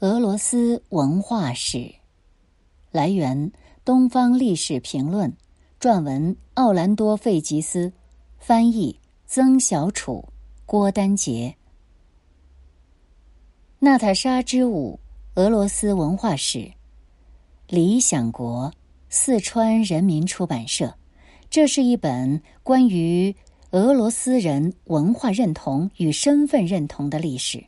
俄罗斯文化史来源：《东方历史评论》撰文：奥兰多·费吉斯，翻译：曾小楚、郭丹杰。娜塔莎之舞：俄罗斯文化史。理想国，四川人民出版社。这是一本关于俄罗斯人文化认同与身份认同的历史。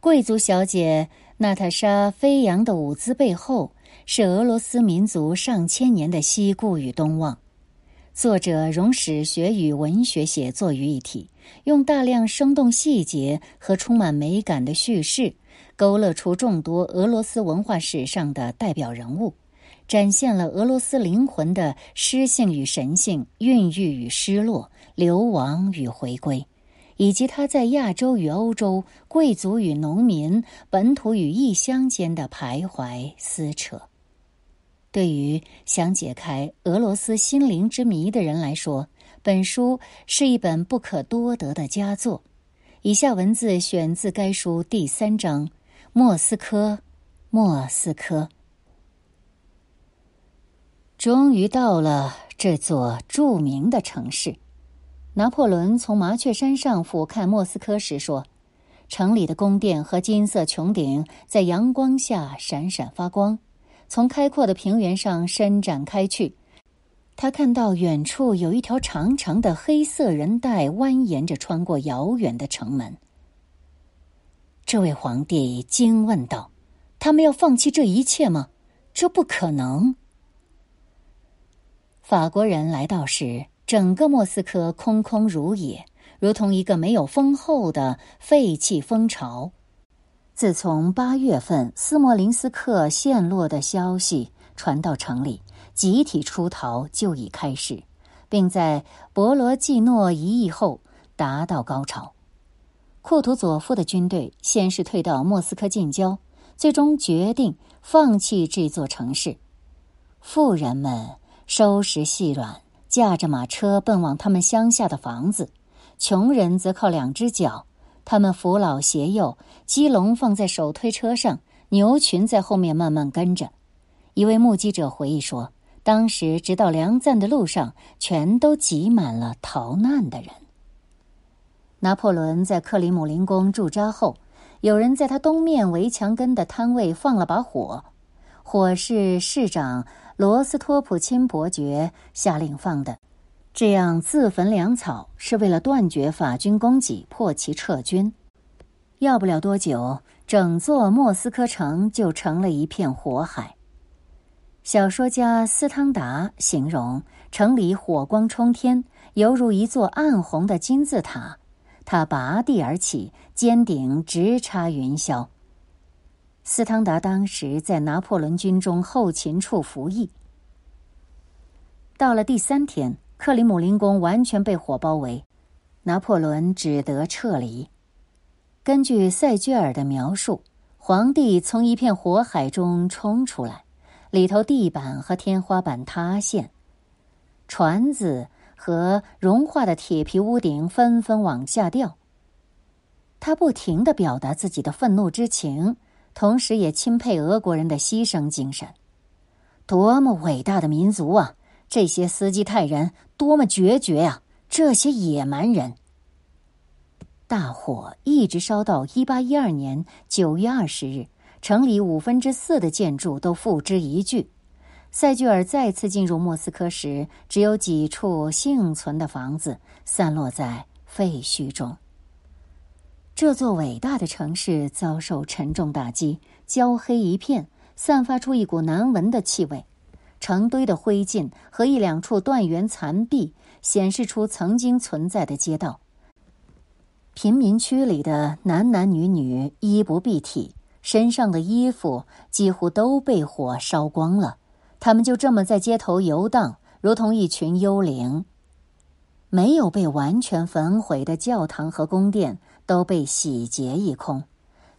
贵族小姐。娜塔莎飞扬的舞姿背后，是俄罗斯民族上千年的西顾与东望。作者融史学与文学写作于一体，用大量生动细节和充满美感的叙事，勾勒出众多俄罗斯文化史上的代表人物，展现了俄罗斯灵魂的诗性与神性、孕育与失落、流亡与回归。以及他在亚洲与欧洲、贵族与农民、本土与异乡间的徘徊撕扯，对于想解开俄罗斯心灵之谜的人来说，本书是一本不可多得的佳作。以下文字选自该书第三章：莫斯科，莫斯科。终于到了这座著名的城市。拿破仑从麻雀山上俯瞰莫斯科时说：“城里的宫殿和金色穹顶在阳光下闪闪发光，从开阔的平原上伸展开去。他看到远处有一条长长的黑色人带蜿蜒着穿过遥远的城门。”这位皇帝惊问道：“他们要放弃这一切吗？这不可能。”法国人来到时。整个莫斯科空空如也，如同一个没有封后的废弃蜂巢。自从八月份斯莫林斯克陷落的消息传到城里，集体出逃就已开始，并在博罗季诺一役后达到高潮。库图佐夫的军队先是退到莫斯科近郊，最终决定放弃这座城市。富人们收拾细软。驾着马车奔往他们乡下的房子，穷人则靠两只脚。他们扶老携幼，鸡笼放在手推车上，牛群在后面慢慢跟着。一位目击者回忆说：“当时直到粮赞的路上，全都挤满了逃难的人。”拿破仑在克里姆林宫驻扎后，有人在他东面围墙根的摊位放了把火，火是市长。罗斯托普钦伯爵下令放的，这样自焚粮草是为了断绝法军供给，迫其撤军。要不了多久，整座莫斯科城就成了一片火海。小说家斯汤达形容城里火光冲天，犹如一座暗红的金字塔，它拔地而起，尖顶直插云霄。斯汤达当时在拿破仑军中后勤处服役。到了第三天，克里姆林宫完全被火包围，拿破仑只得撤离。根据塞居尔的描述，皇帝从一片火海中冲出来，里头地板和天花板塌陷，船子和融化的铁皮屋顶纷纷往下掉。他不停的表达自己的愤怒之情。同时也钦佩俄国人的牺牲精神，多么伟大的民族啊！这些斯基泰人多么决绝呀！这些野蛮人。大火一直烧到一八一二年九月二十日，城里五分之四的建筑都付之一炬。塞居尔再次进入莫斯科时，只有几处幸存的房子散落在废墟中。这座伟大的城市遭受沉重打击，焦黑一片，散发出一股难闻的气味。成堆的灰烬和一两处断垣残壁显示出曾经存在的街道。贫民区里的男男女女衣不蔽体，身上的衣服几乎都被火烧光了。他们就这么在街头游荡，如同一群幽灵。没有被完全焚毁的教堂和宫殿。都被洗劫一空，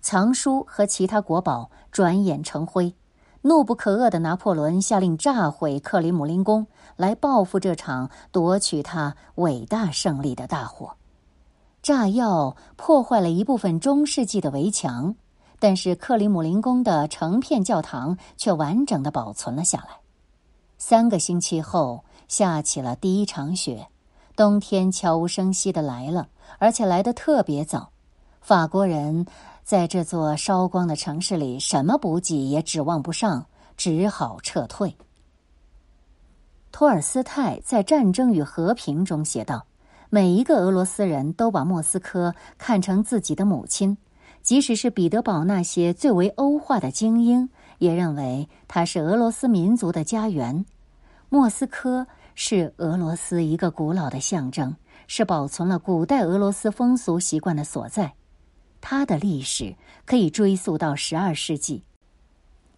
藏书和其他国宝转眼成灰。怒不可遏的拿破仑下令炸毁克里姆林宫，来报复这场夺取他伟大胜利的大火。炸药破坏了一部分中世纪的围墙，但是克里姆林宫的成片教堂却完整的保存了下来。三个星期后，下起了第一场雪，冬天悄无声息的来了，而且来得特别早。法国人在这座烧光的城市里，什么补给也指望不上，只好撤退。托尔斯泰在《战争与和平》中写道：“每一个俄罗斯人都把莫斯科看成自己的母亲，即使是彼得堡那些最为欧化的精英，也认为它是俄罗斯民族的家园。莫斯科是俄罗斯一个古老的象征，是保存了古代俄罗斯风俗习惯的所在。它的历史可以追溯到十二世纪，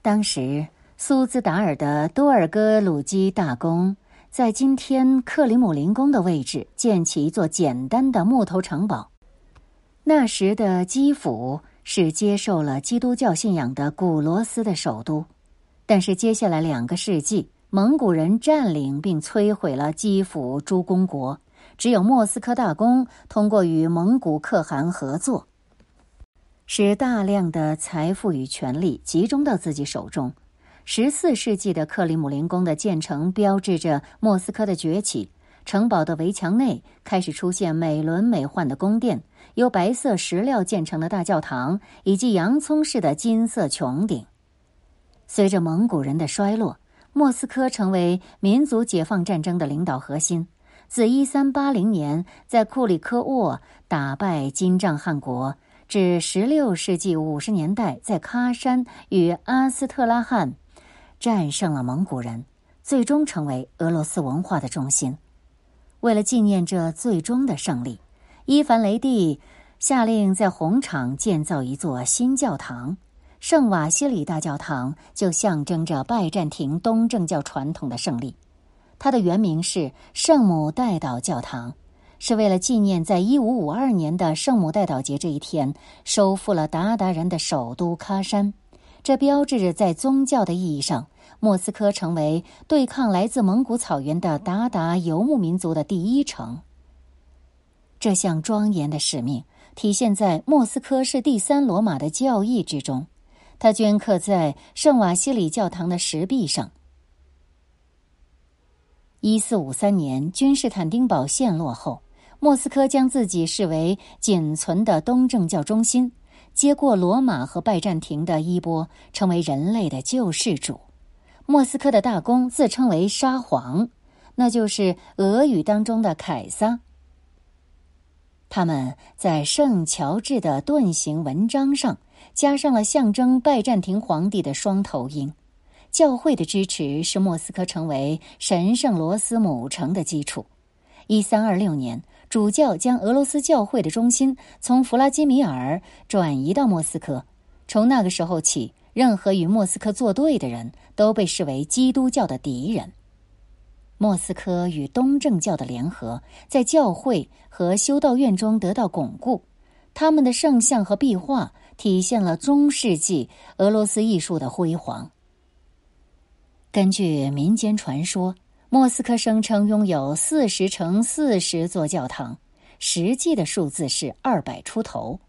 当时。”苏兹达尔的多尔戈鲁基大公在今天克里姆林宫的位置建起一座简单的木头城堡。那时的基辅是接受了基督教信仰的古罗斯的首都，但是接下来两个世纪，蒙古人占领并摧毁了基辅诸公国，只有莫斯科大公通过与蒙古可汗合作，使大量的财富与权力集中到自己手中。十四世纪的克里姆林宫的建成标志着莫斯科的崛起。城堡的围墙内开始出现美轮美奂的宫殿，由白色石料建成的大教堂，以及洋葱式的金色穹顶。随着蒙古人的衰落，莫斯科成为民族解放战争的领导核心。自一三八零年在库里科沃打败金帐汗国，至十六世纪五十年代在喀山与阿斯特拉罕。战胜了蒙古人，最终成为俄罗斯文化的中心。为了纪念这最终的胜利，伊凡雷帝下令在红场建造一座新教堂——圣瓦西里大教堂，就象征着拜占庭东正教传统的胜利。它的原名是圣母代祷教堂，是为了纪念在一五五二年的圣母代祷节这一天，收复了鞑靼人的首都喀山。这标志着在宗教的意义上。莫斯科成为对抗来自蒙古草原的鞑靼游牧民族的第一城。这项庄严的使命体现在莫斯科是第三罗马的教义之中，它镌刻在圣瓦西里教堂的石壁上。一四五三年，君士坦丁堡陷落后，莫斯科将自己视为仅存的东正教中心，接过罗马和拜占庭的衣钵，成为人类的救世主。莫斯科的大公自称为沙皇，那就是俄语当中的凯撒。他们在圣乔治的盾形纹章上加上了象征拜占庭皇帝的双头鹰。教会的支持是莫斯科成为神圣罗斯母城的基础。一三二六年，主教将俄罗斯教会的中心从弗拉基米尔转移到莫斯科。从那个时候起。任何与莫斯科作对的人都被视为基督教的敌人。莫斯科与东正教的联合在教会和修道院中得到巩固，他们的圣像和壁画体现了中世纪俄罗斯艺术的辉煌。根据民间传说，莫斯科声称拥有四十乘四十座教堂，实际的数字是二百出头，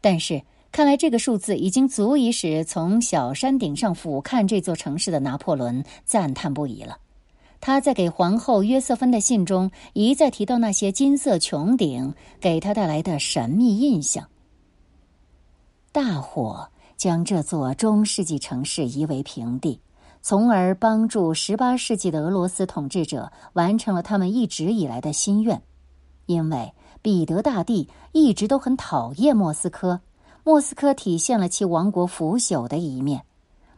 但是。看来这个数字已经足以使从小山顶上俯瞰这座城市的拿破仑赞叹不已了。他在给皇后约瑟芬的信中一再提到那些金色穹顶给他带来的神秘印象。大火将这座中世纪城市夷为平地，从而帮助十八世纪的俄罗斯统治者完成了他们一直以来的心愿。因为彼得大帝一直都很讨厌莫斯科。莫斯科体现了其王国腐朽的一面。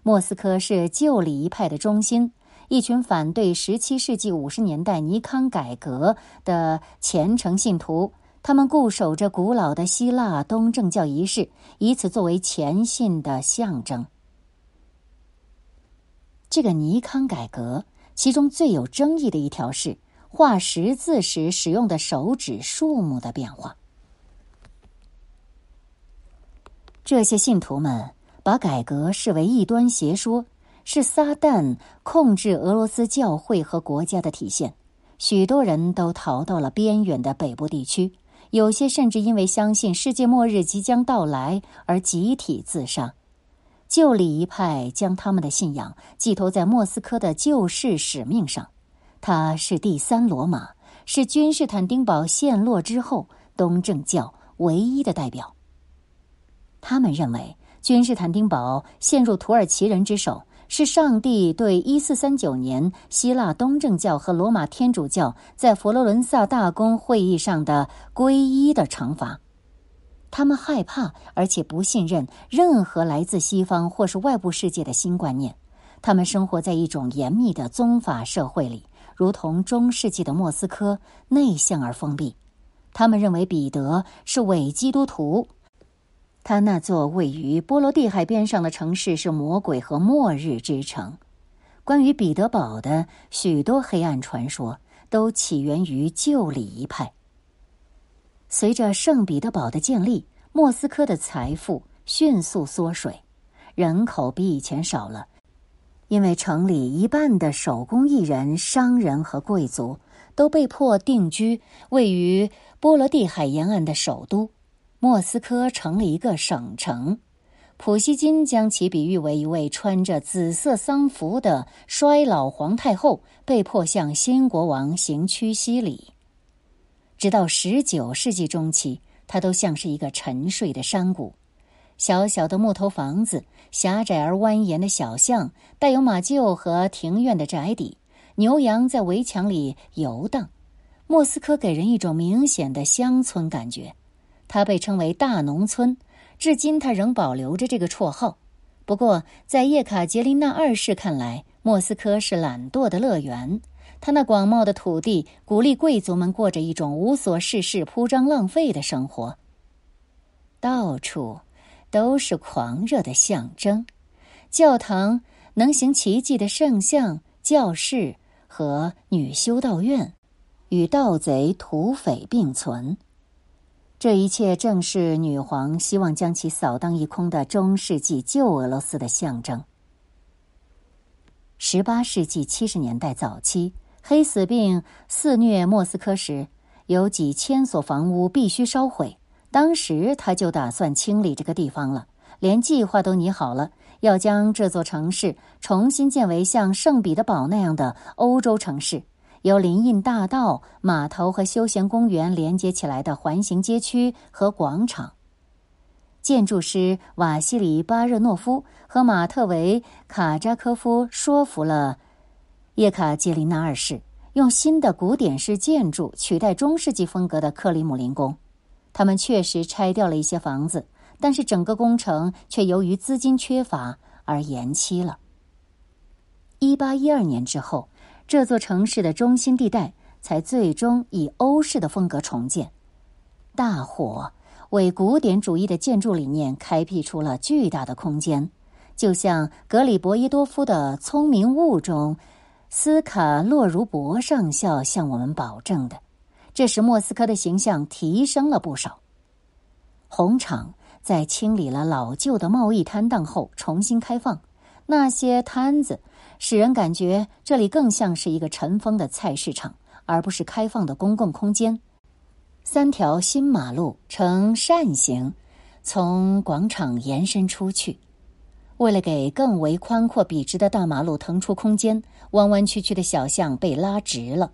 莫斯科是旧礼仪派的中心，一群反对十七世纪五十年代尼康改革的虔诚信徒，他们固守着古老的希腊东正教仪式，以此作为虔信的象征。这个尼康改革，其中最有争议的一条是画十字时使用的手指数目的变化。这些信徒们把改革视为异端邪说，是撒旦控制俄罗斯教会和国家的体现。许多人都逃到了边远的北部地区，有些甚至因为相信世界末日即将到来而集体自杀。旧礼仪派将他们的信仰寄托在莫斯科的救世使命上，它是第三罗马，是君士坦丁堡陷落之后东正教唯一的代表。他们认为君士坦丁堡陷入土耳其人之手。是上帝对一四三九年希腊东正教和罗马天主教在佛罗伦萨大公会议上的皈依的惩罚。他们害怕而且不信任任何来自西方或是外部世界的新观念。他们生活在一种严密的宗法社会里，如同中世纪的莫斯科，内向而封闭。他们认为彼得是伪基督徒。他那座位于波罗的海边上的城市是魔鬼和末日之城。关于彼得堡的许多黑暗传说都起源于旧礼仪派。随着圣彼得堡的建立，莫斯科的财富迅速缩水，人口比以前少了，因为城里一半的手工艺人、商人和贵族都被迫定居位于波罗的海沿岸的首都。莫斯科成了一个省城，普希金将其比喻为一位穿着紫色丧服的衰老皇太后，被迫向新国王行屈膝礼。直到十九世纪中期，它都像是一个沉睡的山谷，小小的木头房子，狭窄而蜿蜒的小巷，带有马厩和庭院的宅邸，牛羊在围墙里游荡。莫斯科给人一种明显的乡村感觉。它被称为大农村，至今它仍保留着这个绰号。不过，在叶卡捷琳娜二世看来，莫斯科是懒惰的乐园。他那广袤的土地鼓励贵族们过着一种无所事事、铺张浪费的生活。到处都是狂热的象征：教堂、能行奇迹的圣像、教室和女修道院，与盗贼、土匪并存。这一切正是女皇希望将其扫荡一空的中世纪旧俄罗斯的象征。十八世纪七十年代早期，黑死病肆虐莫斯科时，有几千所房屋必须烧毁。当时他就打算清理这个地方了，连计划都拟好了，要将这座城市重新建为像圣彼得堡那样的欧洲城市。由林荫大道、码头和休闲公园连接起来的环形街区和广场。建筑师瓦西里巴热诺夫和马特维卡扎科夫说服了叶卡捷琳娜二世，用新的古典式建筑取代中世纪风格的克里姆林宫。他们确实拆掉了一些房子，但是整个工程却由于资金缺乏而延期了。一八一二年之后。这座城市的中心地带才最终以欧式的风格重建。大火为古典主义的建筑理念开辟出了巨大的空间，就像格里伯伊多夫的《聪明物》中斯卡洛茹伯上校向我们保证的，这使莫斯科的形象提升了不少。红场在清理了老旧的贸易摊档后重新开放，那些摊子。使人感觉这里更像是一个尘封的菜市场，而不是开放的公共空间。三条新马路呈扇形，从广场延伸出去。为了给更为宽阔笔直的大马路腾出空间，弯弯曲曲的小巷被拉直了。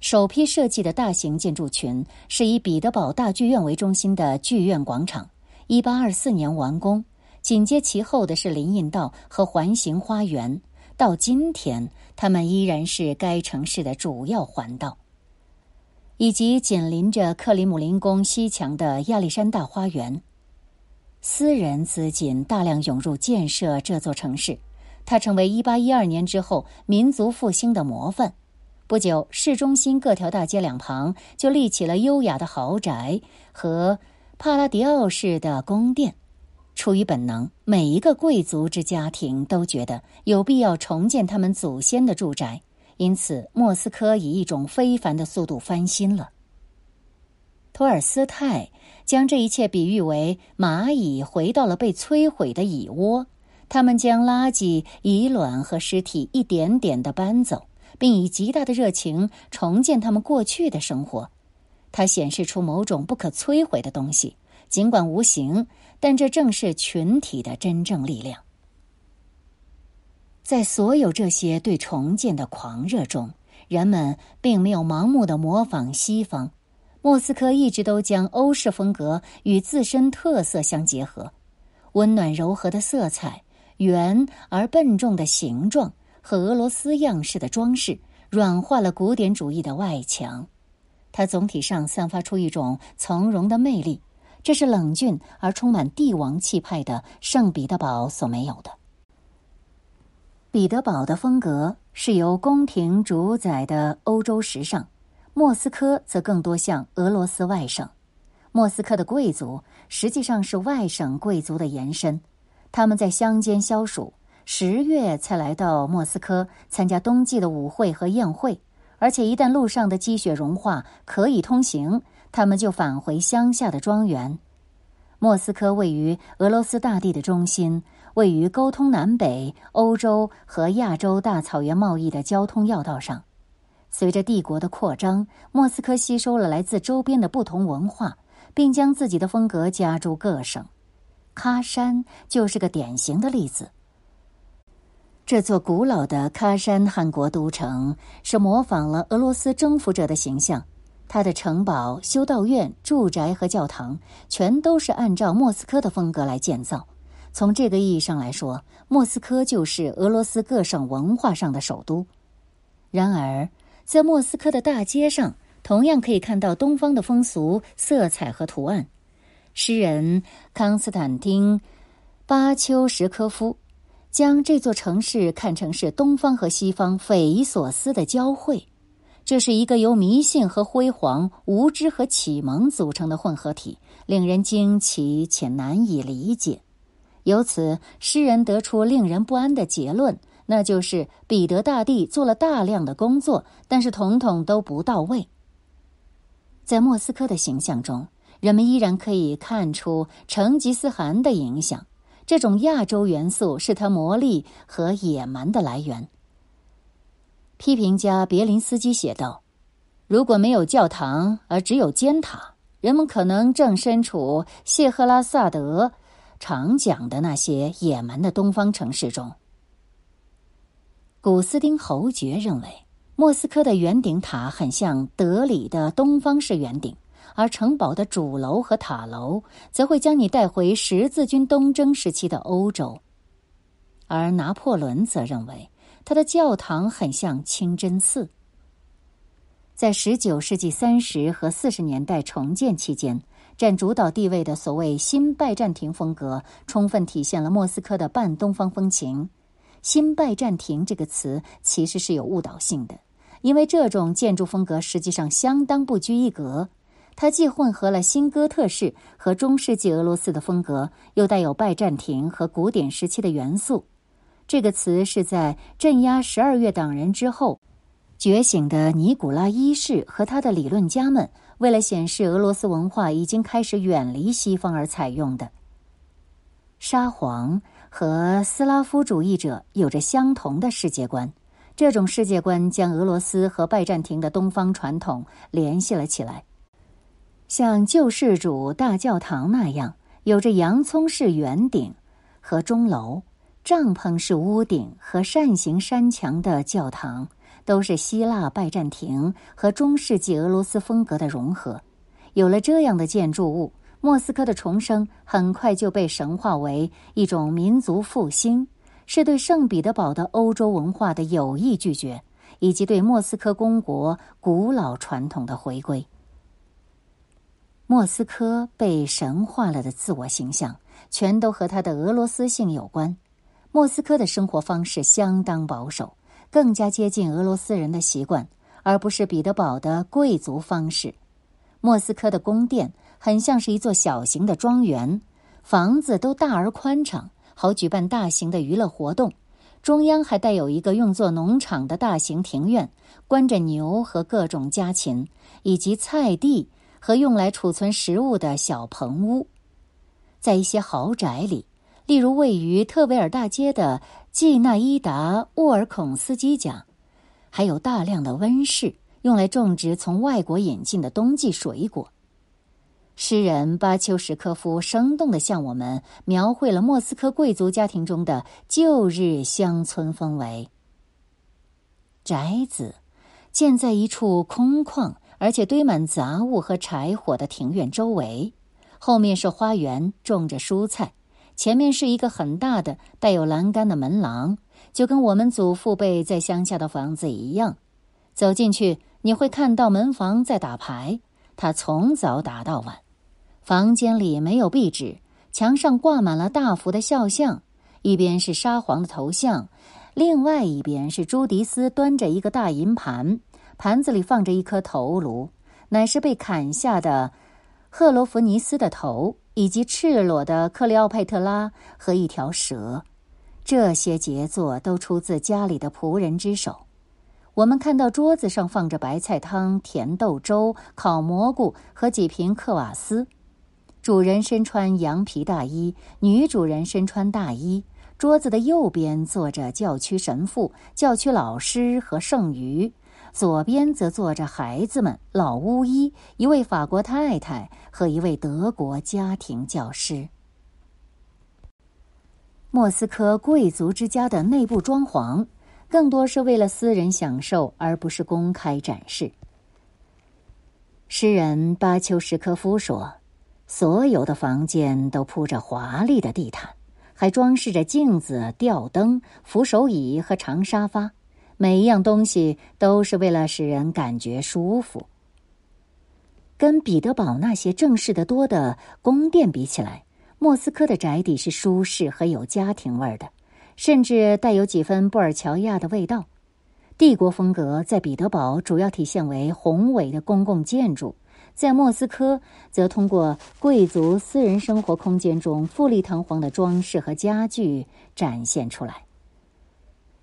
首批设计的大型建筑群是以彼得堡大剧院为中心的剧院广场，一八二四年完工。紧接其后的是林荫道和环形花园。到今天，它们依然是该城市的主要环道，以及紧邻着克里姆林宫西墙的亚历山大花园。私人资金大量涌入建设这座城市，它成为1812年之后民族复兴的模范。不久，市中心各条大街两旁就立起了优雅的豪宅和帕拉迪奥式的宫殿。出于本能，每一个贵族之家庭都觉得有必要重建他们祖先的住宅，因此莫斯科以一种非凡的速度翻新了。托尔斯泰将这一切比喻为蚂蚁回到了被摧毁的蚁窝，他们将垃圾、蚁卵和尸体一点点的搬走，并以极大的热情重建他们过去的生活。它显示出某种不可摧毁的东西，尽管无形，但这正是群体的真正力量。在所有这些对重建的狂热中，人们并没有盲目的模仿西方。莫斯科一直都将欧式风格与自身特色相结合，温暖柔和的色彩、圆而笨重的形状和俄罗斯样式的装饰，软化了古典主义的外墙。它总体上散发出一种从容的魅力，这是冷峻而充满帝王气派的圣彼得堡所没有的。彼得堡的风格是由宫廷主宰的欧洲时尚，莫斯科则更多像俄罗斯外省。莫斯科的贵族实际上是外省贵族的延伸，他们在乡间消暑，十月才来到莫斯科参加冬季的舞会和宴会，而且一旦路上的积雪融化，可以通行，他们就返回乡下的庄园。莫斯科位于俄罗斯大地的中心。位于沟通南北欧洲和亚洲大草原贸易的交通要道上，随着帝国的扩张，莫斯科吸收了来自周边的不同文化，并将自己的风格加诸各省。喀山就是个典型的例子。这座古老的喀山汗国都城是模仿了俄罗斯征服者的形象，它的城堡、修道院、住宅和教堂全都是按照莫斯科的风格来建造。从这个意义上来说，莫斯科就是俄罗斯各省文化上的首都。然而，在莫斯科的大街上，同样可以看到东方的风俗、色彩和图案。诗人康斯坦丁·巴丘什科夫将这座城市看成是东方和西方匪夷所思的交汇。这是一个由迷信和辉煌、无知和启蒙组成的混合体，令人惊奇且难以理解。由此，诗人得出令人不安的结论，那就是彼得大帝做了大量的工作，但是统统都不到位。在莫斯科的形象中，人们依然可以看出成吉思汗的影响。这种亚洲元素是他魔力和野蛮的来源。批评家别林斯基写道：“如果没有教堂，而只有尖塔，人们可能正身处谢赫拉萨德。”常讲的那些野蛮的东方城市中，古斯丁侯爵认为，莫斯科的圆顶塔很像德里的东方式圆顶，而城堡的主楼和塔楼则会将你带回十字军东征时期的欧洲。而拿破仑则认为，他的教堂很像清真寺。在十九世纪三十和四十年代重建期间。占主导地位的所谓新拜占庭风格，充分体现了莫斯科的半东方风情。新拜占庭这个词其实是有误导性的，因为这种建筑风格实际上相当不拘一格，它既混合了新哥特式和中世纪俄罗斯的风格，又带有拜占庭和古典时期的元素。这个词是在镇压十二月党人之后，觉醒的尼古拉一世和他的理论家们。为了显示俄罗斯文化已经开始远离西方而采用的，沙皇和斯拉夫主义者有着相同的世界观。这种世界观将俄罗斯和拜占庭的东方传统联系了起来，像救世主大教堂那样，有着洋葱式圆顶和钟楼、帐篷式屋顶和扇形山墙的教堂。都是希腊拜占庭和中世纪俄罗斯风格的融合。有了这样的建筑物，莫斯科的重生很快就被神化为一种民族复兴，是对圣彼得堡的欧洲文化的有意拒绝，以及对莫斯科公国古老传统的回归。莫斯科被神化了的自我形象，全都和他的俄罗斯性有关。莫斯科的生活方式相当保守。更加接近俄罗斯人的习惯，而不是彼得堡的贵族方式。莫斯科的宫殿很像是一座小型的庄园，房子都大而宽敞，好举办大型的娱乐活动。中央还带有一个用作农场的大型庭院，关着牛和各种家禽，以及菜地和用来储存食物的小棚屋。在一些豪宅里。例如，位于特维尔大街的季纳伊达沃尔孔斯基家，还有大量的温室，用来种植从外国引进的冬季水果。诗人巴丘什科夫生动地向我们描绘了莫斯科贵族家庭中的旧日乡村氛围。宅子建在一处空旷而且堆满杂物和柴火的庭院周围，后面是花园，种着蔬菜，前面是一个很大的带有栏杆的门廊，就跟我们祖父辈在乡下的房子一样。走进去，你会看到门房在打牌，他从早打到晚。房间里没有壁纸，墙上挂满了大幅的肖像，一边是沙皇的头像。另外一边是朱迪斯端着一个大银盘，盘子里放着一颗头颅，乃是被砍下的赫罗弗尼斯的头，以及赤裸的克里奥佩特拉和一条蛇。这些杰作都出自家里的仆人之手。我们看到桌子上放着白菜汤、甜豆粥、烤蘑菇和几瓶克瓦斯。主人身穿羊皮大衣，女主人身穿大衣。桌子的右边坐着教区神父、教区老师和剩余，左边则坐着孩子们、老巫医、一位法国太太和一位德国家庭教师。莫斯科贵族之家的内部装潢，更多是为了私人享受，而不是公开展示。诗人巴丘什科夫说：“所有的房间都铺着华丽的地毯。”还装饰着镜子、吊灯、扶手椅和长沙发，每一样东西都是为了使人感觉舒服。跟彼得堡那些正式的多的宫殿比起来，莫斯科的宅邸是舒适和有家庭味儿的，甚至带有几分布尔乔亚的味道。帝国风格在彼得堡主要体现为宏伟的公共建筑。在莫斯科，则通过贵族私人生活空间中富丽堂皇的装饰和家具展现出来。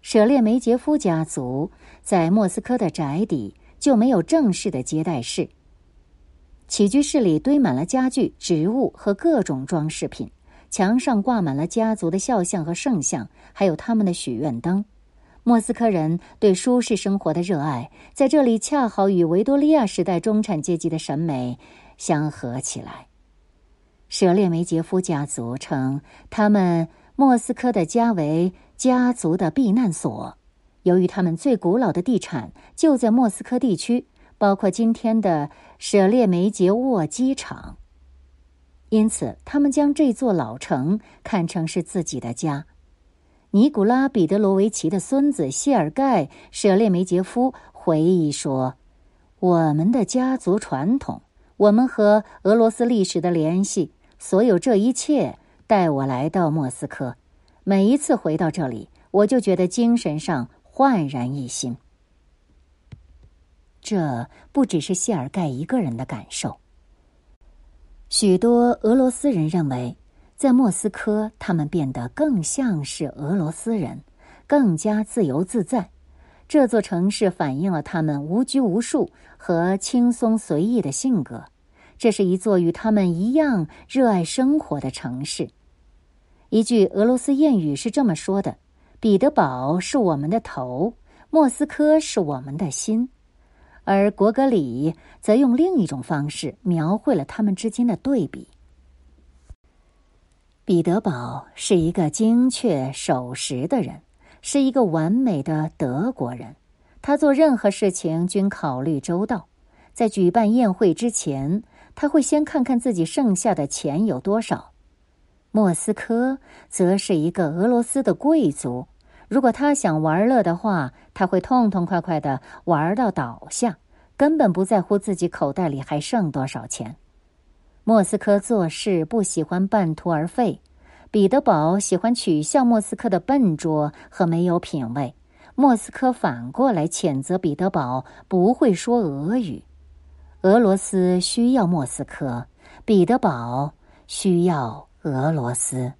舍列梅杰夫家族在莫斯科的宅邸就没有正式的接待室，起居室里堆满了家具、植物和各种装饰品，墙上挂满了家族的肖像和圣像，还有他们的许愿灯。莫斯科人对舒适生活的热爱，在这里恰好与维多利亚时代中产阶级的审美相合起来。舍列梅杰夫家族称他们莫斯科的家为家族的避难所，由于他们最古老的地产就在莫斯科地区，包括今天的舍列梅杰沃机场，因此他们将这座老城看成是自己的家。尼古拉·彼得罗维奇的孙子谢尔盖·舍列梅杰夫回忆说：“我们的家族传统，我们和俄罗斯历史的联系，所有这一切带我来到莫斯科。每一次回到这里，我就觉得精神上焕然一新。这不只是谢尔盖一个人的感受，许多俄罗斯人认为。”在莫斯科，他们变得更像是俄罗斯人，更加自由自在。这座城市反映了他们无拘无束和轻松随意的性格。这是一座与他们一样热爱生活的城市。一句俄罗斯谚语是这么说的：“彼得堡是我们的头，莫斯科是我们的心。”而果戈里则用另一种方式描绘了他们之间的对比。彼得堡是一个精确守时的人，是一个完美的德国人。他做任何事情均考虑周到。在举办宴会之前，他会先看看自己剩下的钱有多少。莫斯科则是一个俄罗斯的贵族。如果他想玩乐的话，他会痛痛快快的玩到倒下，根本不在乎自己口袋里还剩多少钱。莫斯科做事不喜欢半途而废，彼得堡喜欢取笑莫斯科的笨拙和没有品味。莫斯科反过来谴责彼得堡不会说俄语。俄罗斯需要莫斯科，彼得堡需要俄罗斯。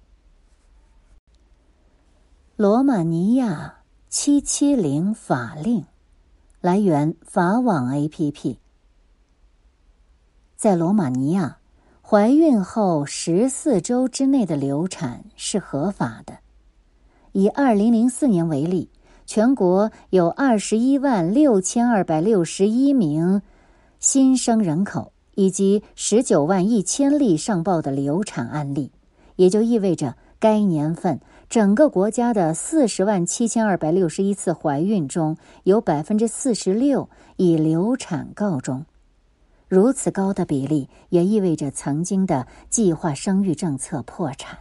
罗马尼亚七七零法令，来源法网 A.P.P。在罗马尼亚。怀孕后十四周之内的流产是合法的。以二零零四年为例，全国有二十一万六千二百六十一名新生人口，以及十九万一千例上报的流产案例，也就意味着该年份整个国家的四十万七千二百六十一次怀孕中有百分之四十六以流产告终。如此高的比例，也意味着曾经的计划生育政策破产。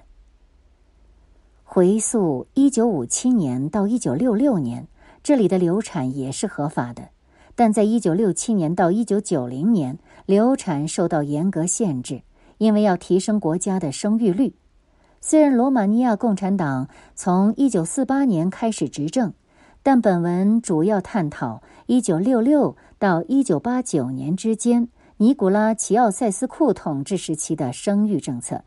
回溯一九五七年到一九六六年，这里的流产也是合法的，但在一九六七年到一九九零年，流产受到严格限制，因为要提升国家的生育率。虽然罗马尼亚共产党从一九四八年开始执政，但本文主要探讨一九六六到一九八九年之间尼古拉·齐奥塞斯库统治时期的生育政策。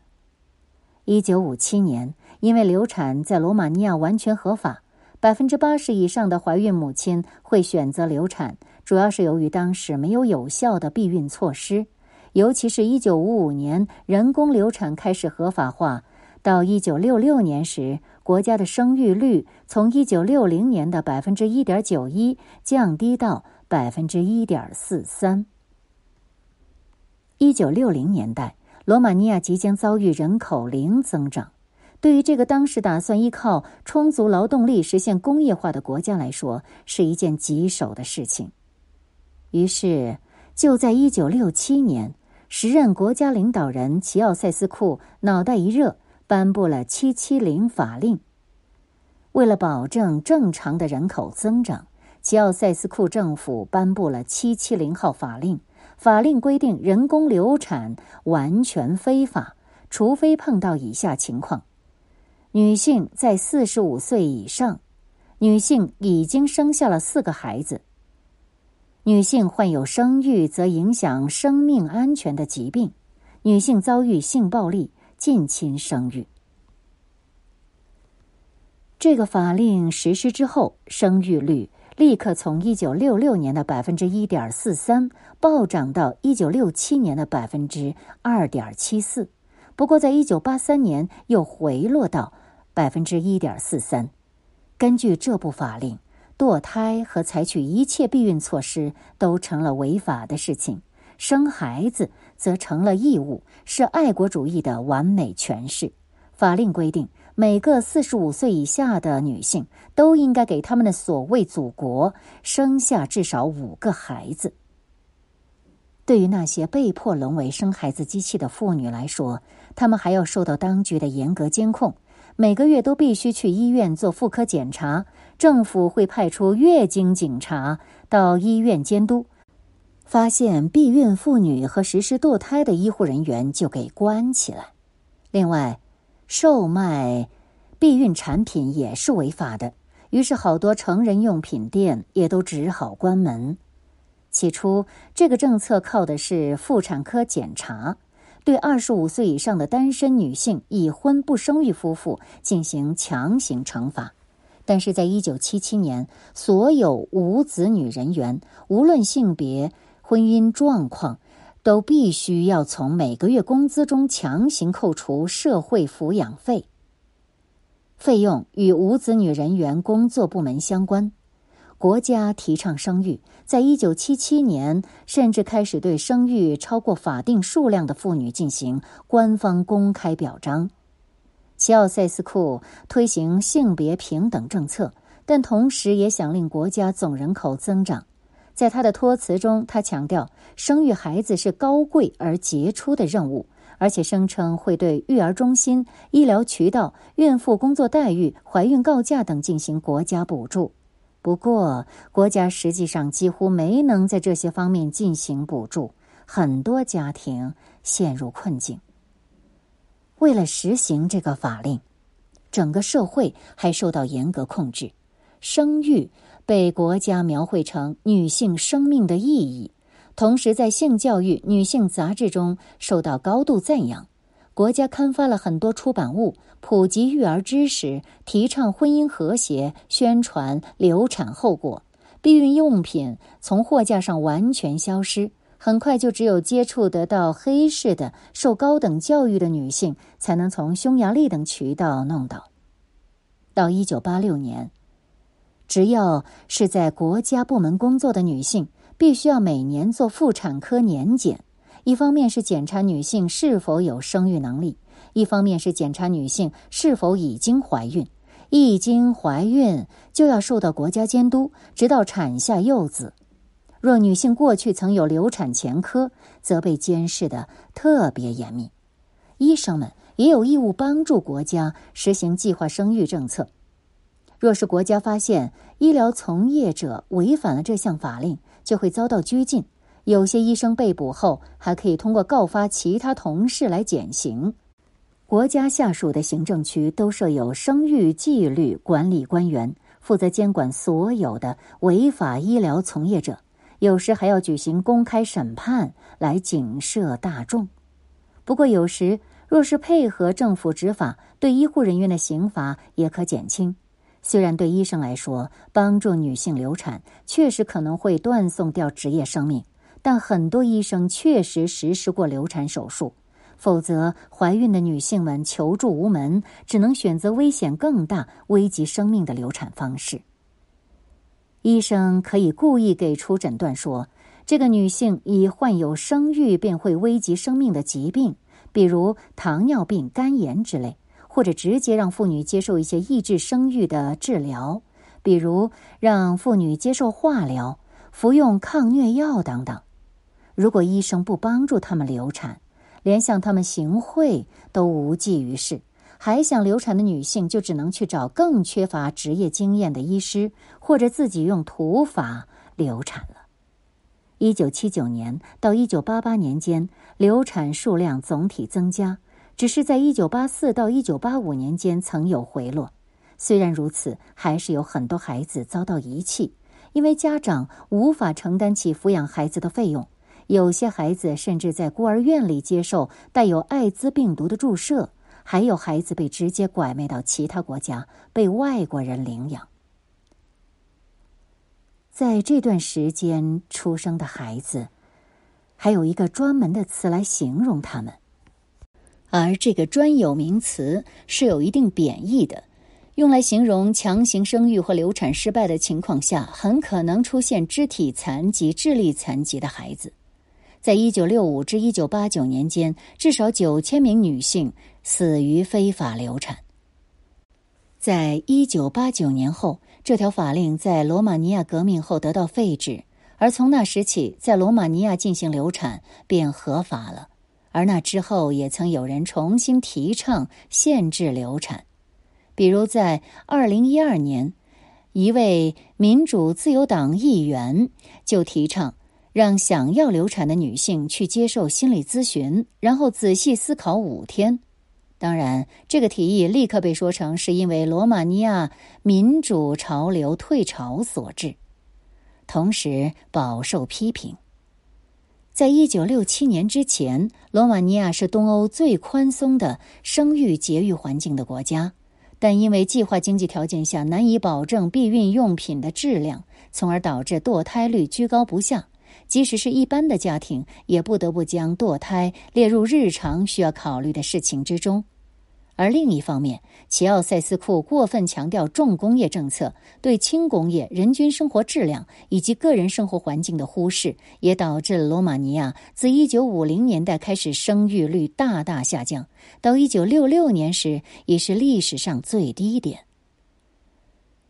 一九五七年。因为流产在罗马尼亚完全合法，百分之八十以上的怀孕母亲会选择流产，主要是由于当时没有有效的避孕措施。尤其是一九五五年人工流产开始合法化，到一九六六年时，国家的生育率从一九六零年的百分之一点九一降低到百分之一点四三。一九六零年代，罗马尼亚即将遭遇人口零增长。对于这个当时打算依靠充足劳动力实现工业化的国家来说，是一件棘手的事情。于是，就在一九六七年，时任国家领导人齐奥塞斯库脑袋一热，颁布了“七七零”法令。为了保证正常的人口增长，齐奥塞斯库政府颁布了“七七零号”法令。法令规定，人工流产完全非法，除非碰到以下情况。女性在四十五岁以上，女性已经生下了四个孩子，女性患有生育则影响生命安全的疾病，女性遭遇性暴力、近亲生育。这个法令实施之后，生育率立刻从一九六六年的百分之一点四三暴涨到一九六七年的百分之二点七四，不过在一九八三年又回落到。百分之一点四三。根据这部法令，堕胎和采取一切避孕措施都成了违法的事情，生孩子则成了义务，是爱国主义的完美诠释。法令规定，每个四十五岁以下的女性都应该给他们的所谓祖国生下至少五个孩子。对于那些被迫沦为生孩子机器的妇女来说，她们还要受到当局的严格监控。每个月都必须去医院做妇科检查，政府会派出月经警察到医院监督，发现避孕妇女和实施堕胎的医护人员就给关起来。另外，售卖避孕产品也是违法的，于是好多成人用品店也都只好关门。起初，这个政策靠的是妇产科检查。对二十五岁以上的单身女性、已婚不生育夫妇进行强行惩罚，但是在一九七七年，所有无子女人员，无论性别、婚姻状况，都必须要从每个月工资中强行扣除社会抚养费。费用与无子女人员工作部门相关。国家提倡生育，在一九七七年甚至开始对生育超过法定数量的妇女进行官方公开表彰。齐奥塞斯库推行性别平等政策，但同时也想令国家总人口增长。在他的托词中，他强调生育孩子是高贵而杰出的任务，而且声称会对育儿中心、医疗渠道、孕妇工作待遇、怀孕告假等进行国家补助。不过，国家实际上几乎没能在这些方面进行补助，很多家庭陷入困境。为了实行这个法令，整个社会还受到严格控制。生育被国家描绘成女性生命的意义，同时在性教育、女性杂志中受到高度赞扬。国家刊发了很多出版物，普及育儿知识，提倡婚姻和谐，宣传流产后果。避孕用品从货架上完全消失，很快就只有接触得到黑市的、受高等教育的女性才能从匈牙利等渠道弄到。到一九八六年，只要是在国家部门工作的女性，必须要每年做妇产科年检。一方面是检查女性是否有生育能力，一方面是检查女性是否已经怀孕。一经怀孕，就要受到国家监督，直到产下幼子。若女性过去曾有流产前科，则被监视的特别严密。医生们也有义务帮助国家实行计划生育政策。若是国家发现医疗从业者违反了这项法令，就会遭到拘禁。有些医生被捕后，还可以通过告发其他同事来减刑。国家下属的行政区都设有生育纪律管理官员，负责监管所有的违法医疗从业者。有时还要举行公开审判来警示大众。不过，有时若是配合政府执法，对医护人员的刑罚也可减轻。虽然对医生来说，帮助女性流产确实可能会断送掉职业生命，但很多医生确实实施过流产手术。否则，怀孕的女性们求助无门，只能选择危险更大、危及生命的流产方式。医生可以故意给出诊断说，这个女性已患有生育便会危及生命的疾病，比如糖尿病、肝炎之类。或者直接让妇女接受一些抑制生育的治疗，比如让妇女接受化疗、服用抗疟药等等。如果医生不帮助他们流产，连向他们行贿都无济于事。还想流产的女性就只能去找更缺乏职业经验的医师，或者自己用土法流产了。一九七九年到一九八八年间，流产数量总体增加。只是在一九八四到一九八五年间曾有回落，虽然如此，还是有很多孩子遭到遗弃，因为家长无法承担起抚养孩子的费用。有些孩子甚至在孤儿院里接受带有艾滋病毒的注射，还有孩子被直接拐卖到其他国家，被外国人领养。在这段时间出生的孩子，还有一个专门的词来形容他们。而这个专有名词是有一定贬义的，用来形容强行生育或流产失败的情况下，很可能出现肢体残疾、智力残疾的孩子。在一九六五至一九八九年间，至少九千名女性死于非法流产。在一九八九年后，这条法令在罗马尼亚革命后得到废止，而从那时起，在罗马尼亚进行流产便合法了。而那之后，也曾有人重新提倡限制流产，比如在二零一二年，一位民主自由党议员就提倡让想要流产的女性去接受心理咨询，然后仔细思考五天。当然，这个提议立刻被说成是因为罗马尼亚民主潮流退潮所致，同时饱受批评。在一九六七年之前，罗马尼亚是东欧最宽松的生育节育环境的国家，但因为计划经济条件下难以保证避孕用品的质量，从而导致堕胎率居高不下。即使是一般的家庭，也不得不将堕胎列入日常需要考虑的事情之中。而另一方面，齐奥塞斯库过分强调重工业政策，对轻工业、人均生活质量以及个人生活环境的忽视，也导致罗马尼亚自1950年代开始生育率大大下降，到1966年时已是历史上最低点。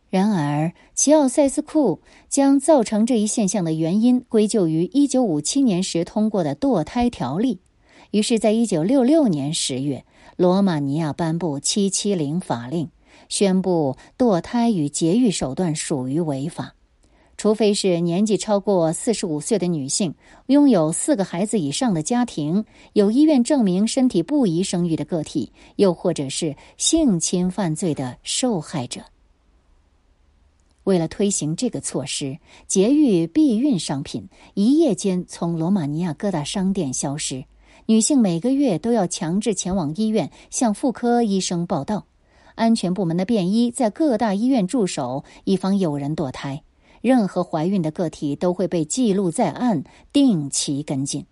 然而，齐奥塞斯库将造成这一现象的原因归咎于1957年时通过的堕胎条例，于是，在1966年10月。罗马尼亚颁布“七七零”法令，宣布堕胎与节育手段属于违法，除非是年纪超过四十五岁的女性、拥有四个孩子以上的家庭、有医院证明身体不宜生育的个体，又或者是性侵犯罪的受害者。为了推行这个措施，节育避孕商品一夜间从罗马尼亚各大商店消失。女性每个月都要强制前往医院向妇科医生报到，安全部门的便衣在各大医院驻守，以防有人堕胎。任何怀孕的个体都会被记录在案，定期跟进。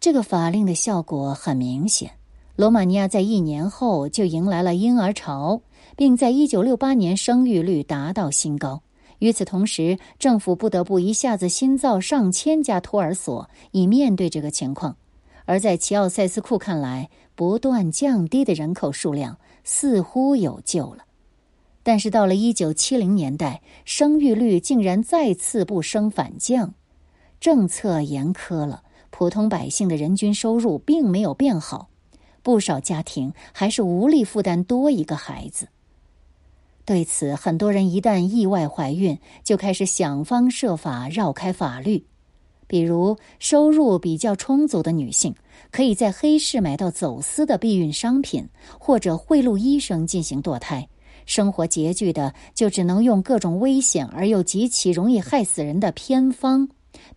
这个法令的效果很明显，罗马尼亚在一年后就迎来了婴儿潮，并在一九六八年生育率达到新高。与此同时，政府不得不一下子新造上千家托儿所，以面对这个情况。而在齐奥塞斯库看来，不断降低的人口数量似乎有救了。但是到了一九七零年代，生育率竟然再次不升反降，政策严苛了，普通百姓的人均收入并没有变好，不少家庭还是无力负担多一个孩子。对此，很多人一旦意外怀孕，就开始想方设法绕开法律。比如，收入比较充足的女性，可以在黑市买到走私的避孕商品，或者贿赂医生进行堕胎。生活拮据的，就只能用各种危险而又极其容易害死人的偏方，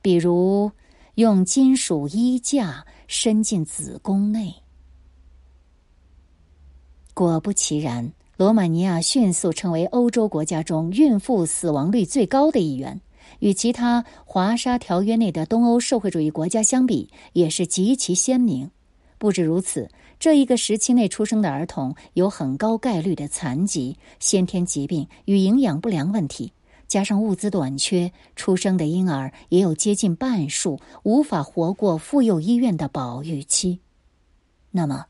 比如用金属衣架伸进子宫内。果不其然，罗马尼亚迅速成为欧洲国家中孕妇死亡率最高的一员，与其他华沙条约内的东欧社会主义国家相比，也是极其鲜明。不止如此。这一个时期内出生的儿童有很高概率的残疾、先天疾病与营养不良问题，加上物资短缺，出生的婴儿也有接近半数无法活过妇幼医院的保育期。那么，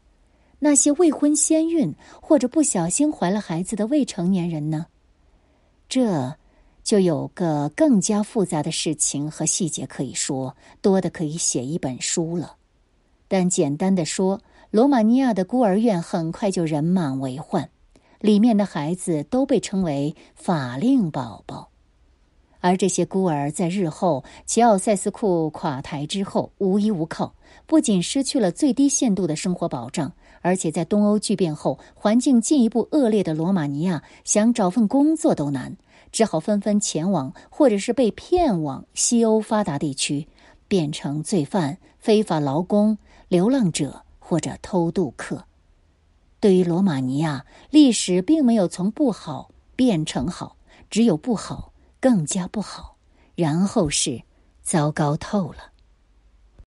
那些未婚先孕或者不小心怀了孩子的未成年人呢？这就有个更加复杂的事情和细节可以说，多的可以写一本书了。但简单的说。罗马尼亚的孤儿院很快就人满为患，里面的孩子都被称为“法令宝宝”，而这些孤儿在日后齐奥塞斯库垮台之后无依无靠，不仅失去了最低限度的生活保障，而且在东欧剧变后环境进一步恶劣的罗马尼亚，想找份工作都难，只好纷纷前往或者是被骗往西欧发达地区，变成罪犯、非法劳工、流浪者。或者偷渡客，对于罗马尼亚历史并没有从不好变成好，只有不好更加不好，然后是糟糕透了。